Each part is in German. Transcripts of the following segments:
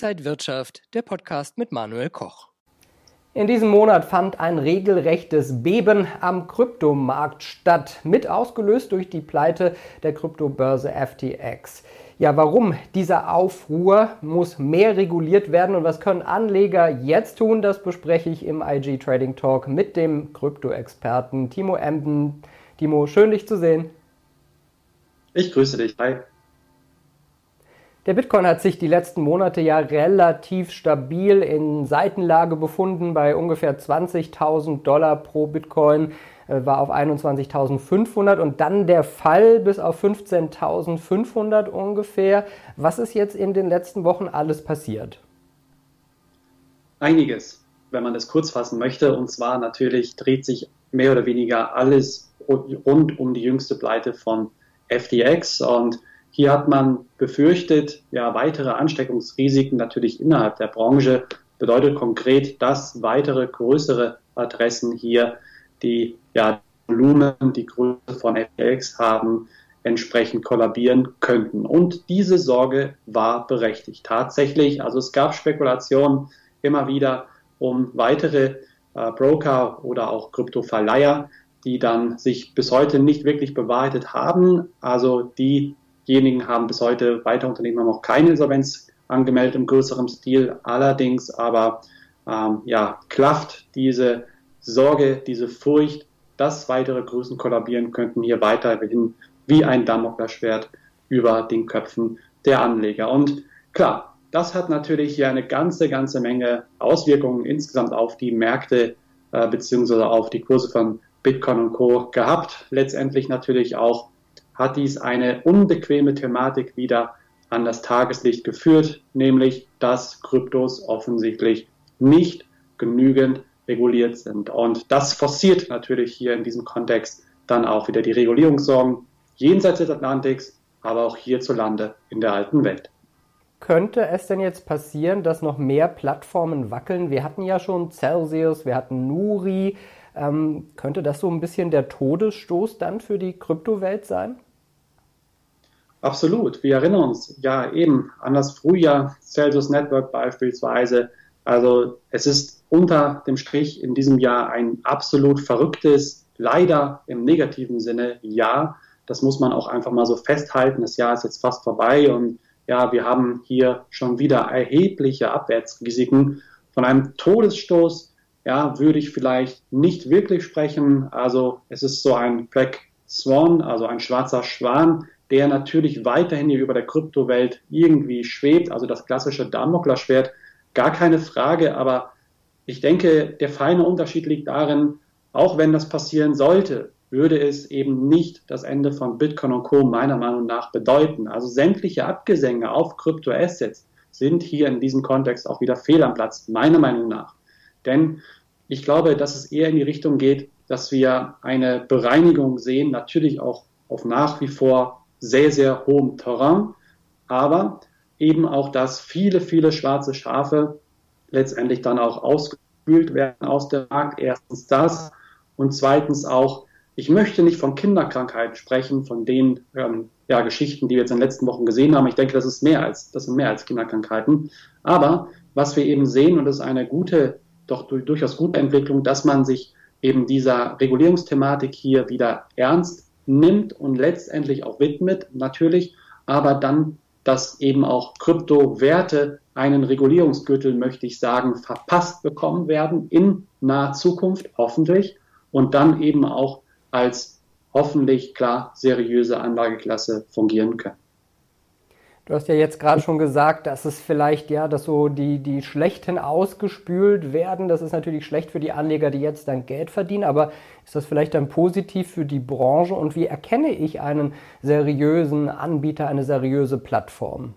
Inside Wirtschaft, der Podcast mit Manuel Koch. In diesem Monat fand ein regelrechtes Beben am Kryptomarkt statt, mit ausgelöst durch die Pleite der Kryptobörse FTX. Ja, warum dieser Aufruhr muss mehr reguliert werden und was können Anleger jetzt tun, das bespreche ich im IG Trading Talk mit dem Krypto-Experten Timo Emden. Timo, schön dich zu sehen. Ich grüße dich. Hi. Der Bitcoin hat sich die letzten Monate ja relativ stabil in Seitenlage befunden bei ungefähr 20.000 Dollar pro Bitcoin, äh, war auf 21.500 und dann der Fall bis auf 15.500 ungefähr. Was ist jetzt in den letzten Wochen alles passiert? Einiges, wenn man das kurz fassen möchte. Und zwar natürlich dreht sich mehr oder weniger alles rund um die jüngste Pleite von FTX und hier hat man befürchtet, ja, weitere Ansteckungsrisiken natürlich innerhalb der Branche. Bedeutet konkret, dass weitere größere Adressen hier die ja, Volumen, die Größe von FTX haben, entsprechend kollabieren könnten. Und diese Sorge war berechtigt. Tatsächlich, also es gab Spekulationen immer wieder um weitere äh, Broker oder auch Kryptoverleiher, die dann sich bis heute nicht wirklich bewahrheitet haben. Also die Diejenigen haben bis heute, weitere Unternehmen haben noch keine Insolvenz angemeldet im größeren Stil. Allerdings aber ähm, ja, klafft diese Sorge, diese Furcht, dass weitere Größen kollabieren könnten, hier weiterhin wie ein Damoklesschwert über den Köpfen der Anleger. Und klar, das hat natürlich hier eine ganze, ganze Menge Auswirkungen insgesamt auf die Märkte äh, beziehungsweise auf die Kurse von Bitcoin und Co. gehabt. Letztendlich natürlich auch hat dies eine unbequeme Thematik wieder an das Tageslicht geführt, nämlich dass Kryptos offensichtlich nicht genügend reguliert sind. Und das forciert natürlich hier in diesem Kontext dann auch wieder die Regulierungssorgen jenseits des Atlantiks, aber auch hierzulande in der alten Welt. Könnte es denn jetzt passieren, dass noch mehr Plattformen wackeln? Wir hatten ja schon Celsius, wir hatten Nuri. Ähm, könnte das so ein bisschen der Todesstoß dann für die Kryptowelt sein? Absolut. Wir erinnern uns ja eben an das Frühjahr Celsius Network beispielsweise. Also es ist unter dem Strich in diesem Jahr ein absolut verrücktes, leider im negativen Sinne Jahr. Das muss man auch einfach mal so festhalten. Das Jahr ist jetzt fast vorbei und ja, wir haben hier schon wieder erhebliche Abwärtsrisiken. Von einem Todesstoß, ja, würde ich vielleicht nicht wirklich sprechen. Also es ist so ein Black Swan, also ein schwarzer Schwan, der natürlich weiterhin hier über der Kryptowelt irgendwie schwebt, also das klassische Damoklesschwert, gar keine Frage, aber ich denke, der feine Unterschied liegt darin, auch wenn das passieren sollte, würde es eben nicht das Ende von Bitcoin und Co. meiner Meinung nach bedeuten. Also sämtliche Abgesänge auf Kryptoassets sind hier in diesem Kontext auch wieder fehl am Platz, meiner Meinung nach. Denn ich glaube, dass es eher in die Richtung geht, dass wir eine Bereinigung sehen, natürlich auch auf nach wie vor sehr, sehr hohem Terrain, aber eben auch, dass viele, viele schwarze Schafe letztendlich dann auch ausgespült werden aus dem Markt. Erstens das und zweitens auch, ich möchte nicht von Kinderkrankheiten sprechen, von den ähm, ja, Geschichten, die wir jetzt in den letzten Wochen gesehen haben. Ich denke, das ist mehr als, das sind mehr als Kinderkrankheiten. Aber was wir eben sehen, und das ist eine gute, doch durchaus gute Entwicklung, dass man sich eben dieser Regulierungsthematik hier wieder ernst nimmt und letztendlich auch widmet, natürlich, aber dann, dass eben auch Kryptowerte einen Regulierungsgürtel, möchte ich sagen, verpasst bekommen werden in naher Zukunft, hoffentlich, und dann eben auch als hoffentlich klar seriöse Anlageklasse fungieren können. Du hast ja jetzt gerade schon gesagt, dass es vielleicht, ja, dass so die, die Schlechten ausgespült werden. Das ist natürlich schlecht für die Anleger, die jetzt dann Geld verdienen. Aber ist das vielleicht dann positiv für die Branche? Und wie erkenne ich einen seriösen Anbieter, eine seriöse Plattform?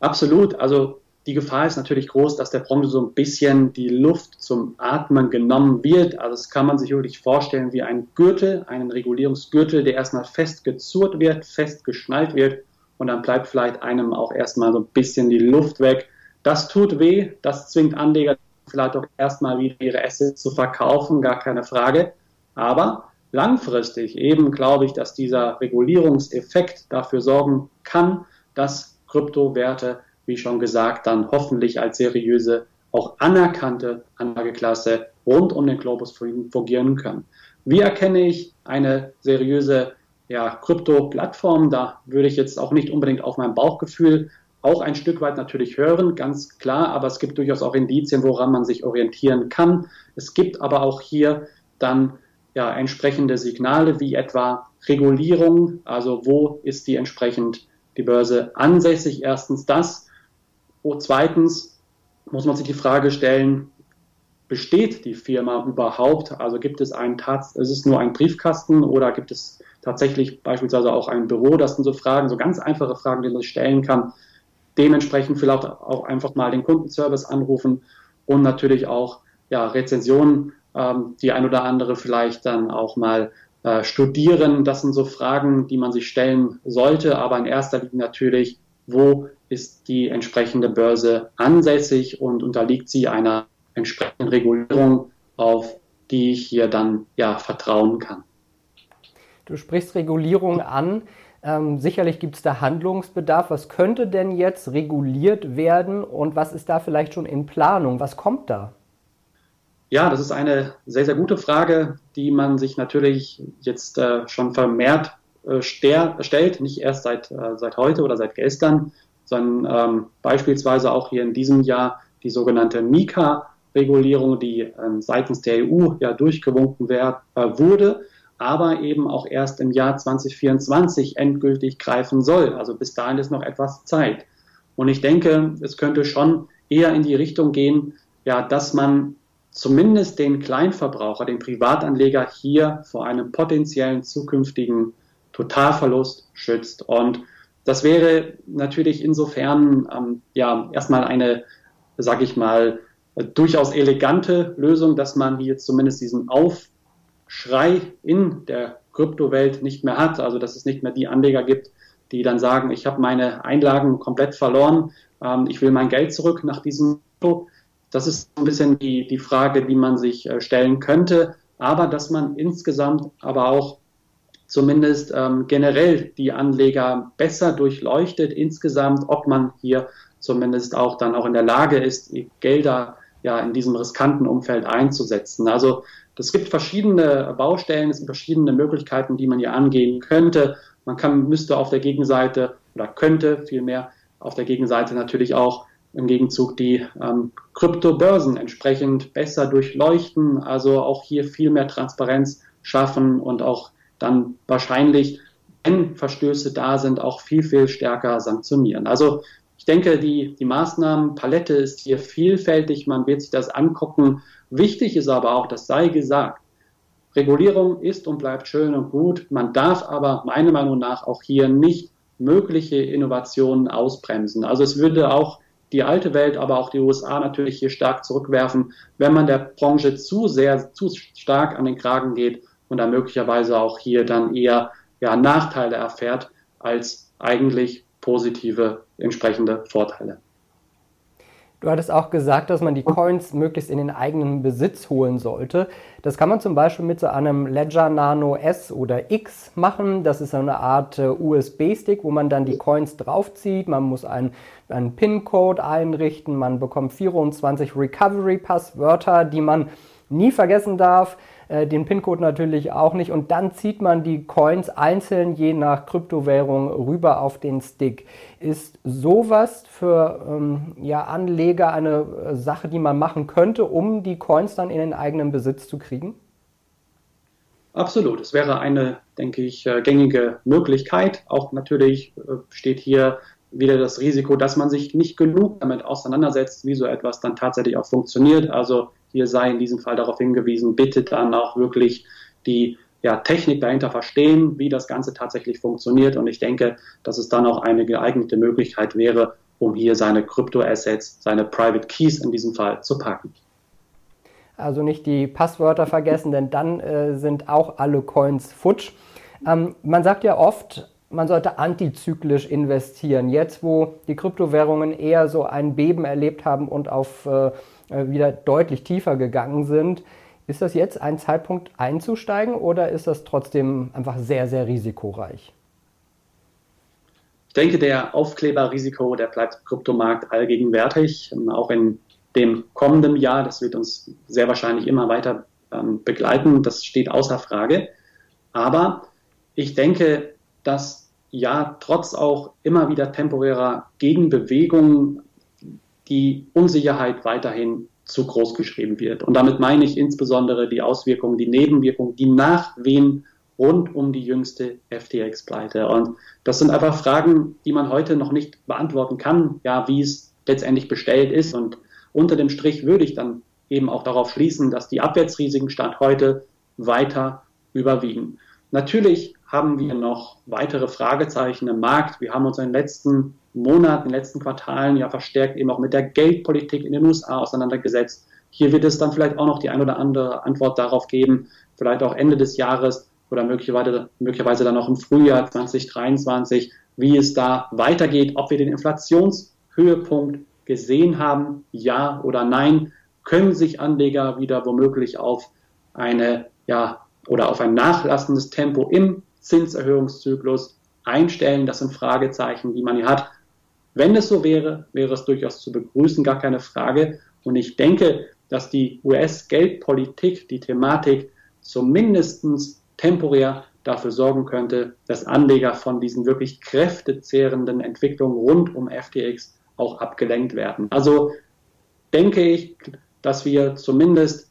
Absolut. Also die Gefahr ist natürlich groß, dass der Branche so ein bisschen die Luft zum Atmen genommen wird. Also das kann man sich wirklich vorstellen wie ein Gürtel, einen Regulierungsgürtel, der erstmal festgezurrt wird, festgeschnallt wird und dann bleibt vielleicht einem auch erstmal so ein bisschen die Luft weg. Das tut weh, das zwingt Anleger vielleicht auch erstmal wieder ihre Assets zu verkaufen, gar keine Frage. Aber langfristig eben glaube ich, dass dieser Regulierungseffekt dafür sorgen kann, dass Kryptowerte wie schon gesagt, dann hoffentlich als seriöse, auch anerkannte Anlageklasse rund um den Globus fungieren können. Wie erkenne ich eine seriöse ja, Krypto-Plattform? Da würde ich jetzt auch nicht unbedingt auf mein Bauchgefühl auch ein Stück weit natürlich hören, ganz klar, aber es gibt durchaus auch Indizien, woran man sich orientieren kann. Es gibt aber auch hier dann ja, entsprechende Signale wie etwa Regulierung, also wo ist die entsprechend die Börse ansässig? Erstens das. Und zweitens muss man sich die Frage stellen, besteht die Firma überhaupt? Also gibt es einen Tats, ist es nur ein Briefkasten oder gibt es tatsächlich beispielsweise auch ein Büro? Das sind so Fragen, so ganz einfache Fragen, die man sich stellen kann. Dementsprechend vielleicht auch einfach mal den Kundenservice anrufen und natürlich auch ja, Rezensionen, ähm, die ein oder andere vielleicht dann auch mal äh, studieren. Das sind so Fragen, die man sich stellen sollte, aber in erster Linie natürlich, wo ist die entsprechende Börse ansässig und unterliegt sie einer entsprechenden Regulierung, auf die ich hier dann ja vertrauen kann. Du sprichst Regulierung an. Ähm, sicherlich gibt es da Handlungsbedarf. Was könnte denn jetzt reguliert werden und was ist da vielleicht schon in Planung? Was kommt da? Ja, das ist eine sehr, sehr gute Frage, die man sich natürlich jetzt äh, schon vermehrt äh, stellt, nicht erst seit, äh, seit heute oder seit gestern, sondern ähm, beispielsweise auch hier in diesem Jahr die sogenannte Mika-Regulierung, die ähm, seitens der EU ja durchgewunken wär, äh, wurde, aber eben auch erst im Jahr 2024 endgültig greifen soll. Also bis dahin ist noch etwas Zeit. Und ich denke, es könnte schon eher in die Richtung gehen, ja, dass man zumindest den Kleinverbraucher, den Privatanleger hier vor einem potenziellen zukünftigen Totalverlust schützt. Und das wäre natürlich insofern ähm, ja erstmal eine, sage ich mal, durchaus elegante Lösung, dass man hier zumindest diesen Aufschrei in der Kryptowelt nicht mehr hat. Also dass es nicht mehr die Anleger gibt, die dann sagen, ich habe meine Einlagen komplett verloren, ähm, ich will mein Geld zurück nach diesem Krypto. Das ist ein bisschen die, die Frage, die man sich äh, stellen könnte. Aber dass man insgesamt aber auch zumindest ähm, generell die Anleger besser durchleuchtet insgesamt, ob man hier zumindest auch dann auch in der Lage ist, Gelder ja in diesem riskanten Umfeld einzusetzen. Also es gibt verschiedene Baustellen, es gibt verschiedene Möglichkeiten, die man hier angehen könnte. Man kann, müsste auf der Gegenseite oder könnte vielmehr auf der Gegenseite natürlich auch im Gegenzug die ähm, Kryptobörsen entsprechend besser durchleuchten, also auch hier viel mehr Transparenz schaffen und auch dann wahrscheinlich, wenn Verstöße da sind, auch viel, viel stärker sanktionieren. Also ich denke, die, die Maßnahmenpalette ist hier vielfältig, man wird sich das angucken. Wichtig ist aber auch, das sei gesagt, Regulierung ist und bleibt schön und gut. Man darf aber meiner Meinung nach auch hier nicht mögliche Innovationen ausbremsen. Also es würde auch die alte Welt, aber auch die USA natürlich hier stark zurückwerfen, wenn man der Branche zu sehr, zu stark an den Kragen geht und dann möglicherweise auch hier dann eher ja, Nachteile erfährt als eigentlich positive entsprechende Vorteile. Du hattest auch gesagt, dass man die Coins möglichst in den eigenen Besitz holen sollte. Das kann man zum Beispiel mit so einem Ledger Nano S oder X machen. Das ist eine Art äh, USB-Stick, wo man dann die Coins draufzieht. Man muss einen, einen PIN-Code einrichten. Man bekommt 24 Recovery-Passwörter, die man nie vergessen darf. Äh, den PIN-Code natürlich auch nicht. Und dann zieht man die Coins einzeln je nach Kryptowährung rüber auf den Stick. Ist sowas für ähm, ja, Anleger eine äh, Sache, die man machen könnte, um die Coins dann in den eigenen Besitz zu kriegen? Absolut. Es wäre eine, denke ich, äh, gängige Möglichkeit. Auch natürlich steht hier wieder das Risiko, dass man sich nicht genug damit auseinandersetzt, wie so etwas dann tatsächlich auch funktioniert. Also hier sei in diesem Fall darauf hingewiesen, bitte dann auch wirklich die ja, Technik dahinter verstehen, wie das Ganze tatsächlich funktioniert. Und ich denke, dass es dann auch eine geeignete Möglichkeit wäre, um hier seine Kryptoassets, seine Private Keys in diesem Fall zu packen. Also nicht die Passwörter vergessen, denn dann äh, sind auch alle Coins futsch. Ähm, man sagt ja oft, man sollte antizyklisch investieren. Jetzt, wo die Kryptowährungen eher so ein Beben erlebt haben und auf äh, äh, wieder deutlich tiefer gegangen sind, ist das jetzt ein Zeitpunkt einzusteigen oder ist das trotzdem einfach sehr, sehr risikoreich? ich denke, der Aufkleberrisiko, der bleibt im Kryptomarkt allgegenwärtig, ähm, auch in dem kommenden Jahr. Das wird uns sehr wahrscheinlich immer weiter ähm, begleiten. Das steht außer Frage. Aber ich denke, dass ja trotz auch immer wieder temporärer Gegenbewegungen die Unsicherheit weiterhin zu groß geschrieben wird. Und damit meine ich insbesondere die Auswirkungen, die Nebenwirkungen, die Nachwehen rund um die jüngste FTX-Pleite. Und das sind einfach Fragen, die man heute noch nicht beantworten kann, ja, wie es letztendlich bestellt ist. Und unter dem Strich würde ich dann eben auch darauf schließen, dass die Abwärtsrisiken Stand heute weiter überwiegen. Natürlich haben wir noch weitere Fragezeichen im Markt. Wir haben uns in den letzten Monaten, in den letzten Quartalen ja verstärkt eben auch mit der Geldpolitik in den USA auseinandergesetzt. Hier wird es dann vielleicht auch noch die ein oder andere Antwort darauf geben, vielleicht auch Ende des Jahres oder möglicherweise, möglicherweise dann auch im Frühjahr 2023, wie es da weitergeht, ob wir den Inflationshöhepunkt gesehen haben, ja oder nein, können sich Anleger wieder womöglich auf eine, ja, oder auf ein nachlassendes Tempo im Zinserhöhungszyklus einstellen. Das sind Fragezeichen, die man hier hat. Wenn es so wäre, wäre es durchaus zu begrüßen, gar keine Frage. Und ich denke, dass die US-Geldpolitik, die Thematik zumindest temporär dafür sorgen könnte, dass Anleger von diesen wirklich kräftezehrenden Entwicklungen rund um FTX auch abgelenkt werden. Also denke ich, dass wir zumindest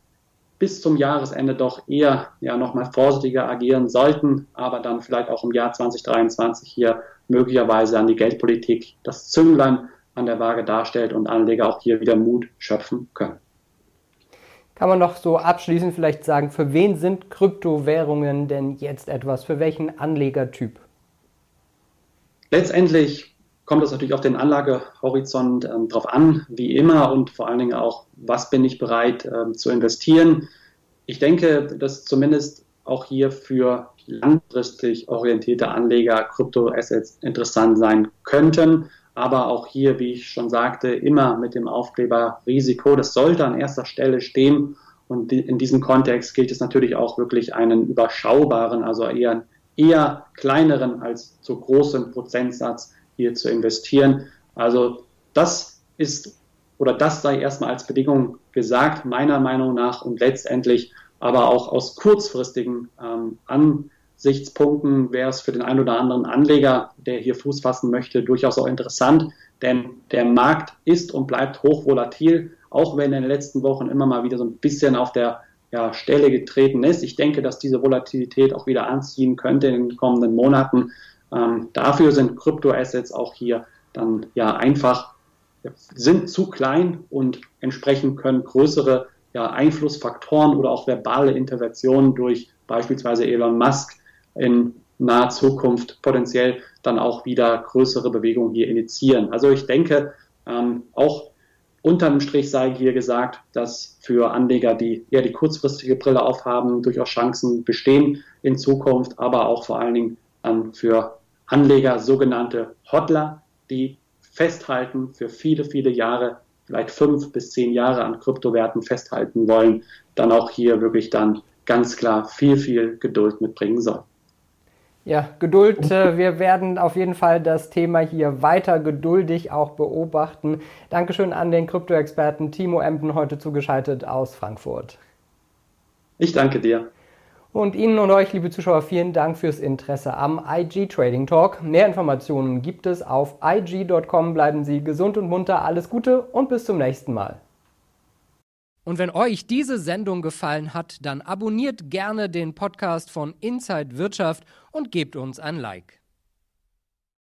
bis zum Jahresende doch eher ja nochmal vorsichtiger agieren sollten, aber dann vielleicht auch im Jahr 2023 hier möglicherweise an die Geldpolitik das Zünglein an der Waage darstellt und Anleger auch hier wieder Mut schöpfen können. Kann man noch so abschließend vielleicht sagen, für wen sind Kryptowährungen denn jetzt etwas? Für welchen Anlegertyp? Letztendlich kommt es natürlich auf den Anlagehorizont ähm, drauf an, wie immer, und vor allen Dingen auch, was bin ich bereit ähm, zu investieren. Ich denke, dass zumindest auch hier für langfristig orientierte Anleger Kryptoassets interessant sein könnten. Aber auch hier, wie ich schon sagte, immer mit dem Aufkleber Risiko. Das sollte an erster Stelle stehen. Und in diesem Kontext gilt es natürlich auch wirklich einen überschaubaren, also eher, eher kleineren als zu großen Prozentsatz hier zu investieren. Also das ist oder das sei erstmal als Bedingung gesagt, meiner Meinung nach und letztendlich aber auch aus kurzfristigen ähm, Ansichtspunkten wäre es für den einen oder anderen Anleger, der hier Fuß fassen möchte, durchaus auch interessant, denn der Markt ist und bleibt hochvolatil, auch wenn er in den letzten Wochen immer mal wieder so ein bisschen auf der ja, Stelle getreten ist. Ich denke, dass diese Volatilität auch wieder anziehen könnte in den kommenden Monaten. Ähm, dafür sind Kryptoassets auch hier dann ja einfach sind zu klein und entsprechend können größere ja, Einflussfaktoren oder auch verbale Interventionen durch beispielsweise Elon Musk in naher Zukunft potenziell dann auch wieder größere Bewegungen hier initiieren. Also ich denke, ähm, auch unterm Strich sei hier gesagt, dass für Anleger, die eher die kurzfristige Brille aufhaben, durchaus Chancen bestehen in Zukunft, aber auch vor allen Dingen ähm, für Anleger, sogenannte Hodler, die festhalten für viele, viele Jahre, vielleicht fünf bis zehn Jahre an Kryptowerten festhalten wollen, dann auch hier wirklich dann ganz klar viel, viel Geduld mitbringen soll. Ja, Geduld. Äh, wir werden auf jeden Fall das Thema hier weiter geduldig auch beobachten. Dankeschön an den Krypto-Experten Timo Emden heute zugeschaltet aus Frankfurt. Ich danke dir. Und Ihnen und euch, liebe Zuschauer, vielen Dank fürs Interesse am IG Trading Talk. Mehr Informationen gibt es auf IG.com. Bleiben Sie gesund und munter. Alles Gute und bis zum nächsten Mal. Und wenn euch diese Sendung gefallen hat, dann abonniert gerne den Podcast von Inside Wirtschaft und gebt uns ein Like.